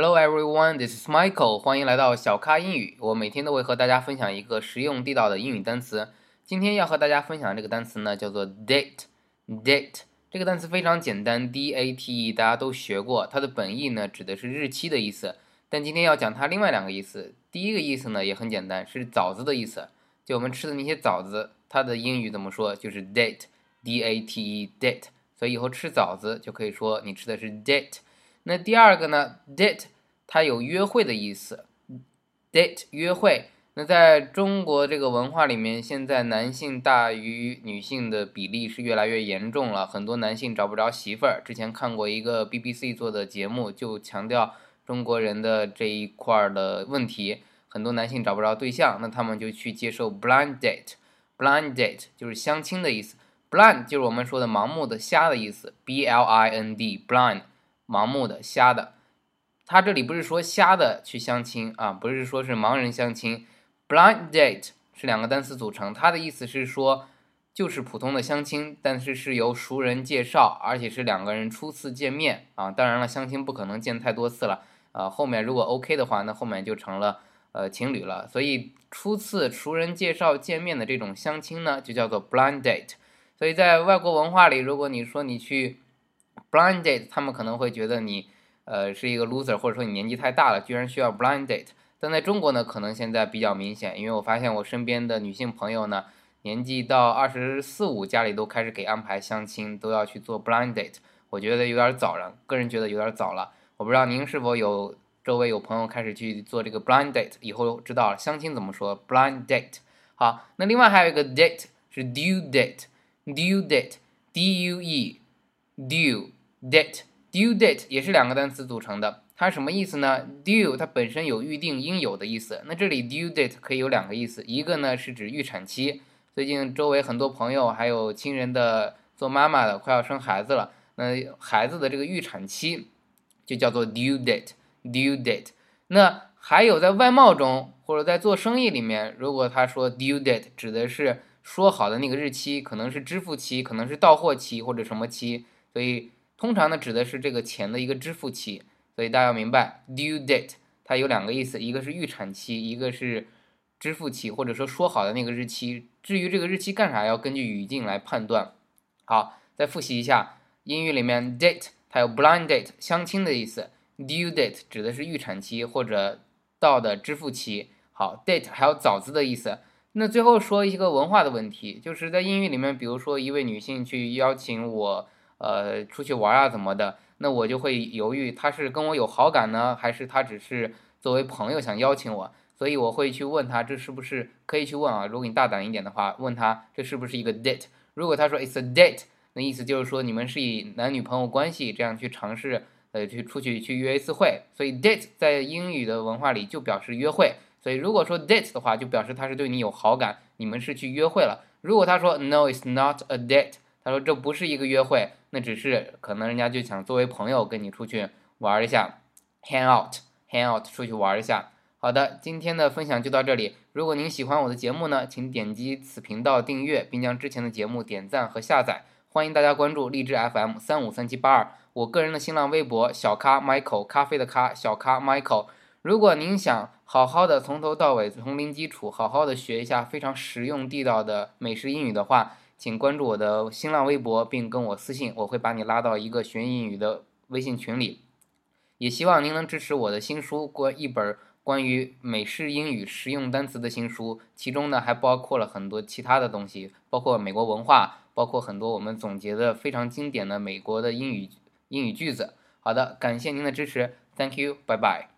Hello everyone, this is Michael. 欢迎来到小咖英语。我每天都会和大家分享一个实用地道的英语单词。今天要和大家分享这个单词呢，叫做 date。date 这个单词非常简单，D-A-T-E，大家都学过。它的本意呢，指的是日期的意思。但今天要讲它另外两个意思。第一个意思呢，也很简单，是枣子的意思。就我们吃的那些枣子，它的英语怎么说？就是 date，D-A-T-E，date。所以以后吃枣子就可以说你吃的是 date。那第二个呢？date 它有约会的意思，date 约会。那在中国这个文化里面，现在男性大于女性的比例是越来越严重了，很多男性找不着媳妇儿。之前看过一个 BBC 做的节目，就强调中国人的这一块儿的问题，很多男性找不着对象，那他们就去接受 blind date。blind date 就是相亲的意思，blind 就是我们说的盲目的、瞎的意思，B-L-I-N-D，blind。盲目的、瞎的，他这里不是说瞎的去相亲啊，不是说是盲人相亲。Blind date 是两个单词组成，它的意思是说就是普通的相亲，但是是由熟人介绍，而且是两个人初次见面啊。当然了，相亲不可能见太多次了啊。后面如果 OK 的话，那后面就成了呃情侣了。所以初次熟人介绍见面的这种相亲呢，就叫做 blind date。所以在外国文化里，如果你说你去。Blind date，他们可能会觉得你，呃，是一个 loser，或者说你年纪太大了，居然需要 blind date。但在中国呢，可能现在比较明显，因为我发现我身边的女性朋友呢，年纪到二十四五，家里都开始给安排相亲，都要去做 blind date。我觉得有点早了，个人觉得有点早了。我不知道您是否有周围有朋友开始去做这个 blind date，以后知道了相亲怎么说 blind date。好，那另外还有一个 date 是 due date，due date，D U E due。Date due date 也是两个单词组成的，它什么意思呢？due 它本身有预定应有的意思，那这里 due date 可以有两个意思，一个呢是指预产期，最近周围很多朋友还有亲人的做妈妈的快要生孩子了，那孩子的这个预产期就叫做 due date due date。那还有在外贸中或者在做生意里面，如果他说 due date 指的是说好的那个日期，可能是支付期，可能是到货期或者什么期，所以。通常呢，指的是这个钱的一个支付期，所以大家要明白，due date 它有两个意思，一个是预产期，一个是支付期，或者说说好的那个日期。至于这个日期干啥，要根据语境来判断。好，再复习一下，英语里面 date 它有 blind date 相亲的意思，due date 指的是预产期或者到的支付期。好，date 还有早子的意思。那最后说一个文化的问题，就是在英语里面，比如说一位女性去邀请我。呃，出去玩啊怎么的？那我就会犹豫，他是跟我有好感呢，还是他只是作为朋友想邀请我？所以我会去问他，这是不是可以去问啊？如果你大胆一点的话，问他这是不是一个 date？如果他说 it's a date，那意思就是说你们是以男女朋友关系这样去尝试，呃，去出去去约一次会。所以 date 在英语的文化里就表示约会。所以如果说 date 的话，就表示他是对你有好感，你们是去约会了。如果他说 no it's not a date。他说：“这不是一个约会，那只是可能人家就想作为朋友跟你出去玩一下，hang out，hang out，出去玩一下。”好的，今天的分享就到这里。如果您喜欢我的节目呢，请点击此频道订阅，并将之前的节目点赞和下载。欢迎大家关注荔枝 FM 三五三七八二，我个人的新浪微博小咖 Michael，咖啡的咖，小咖 Michael。如果您想好好的从头到尾从零基础好好的学一下非常实用地道的美式英语的话，请关注我的新浪微博，并跟我私信，我会把你拉到一个学英语的微信群里。也希望您能支持我的新书，关一本关于美式英语实用单词的新书，其中呢还包括了很多其他的东西，包括美国文化，包括很多我们总结的非常经典的美国的英语英语句子。好的，感谢您的支持，Thank you，拜拜。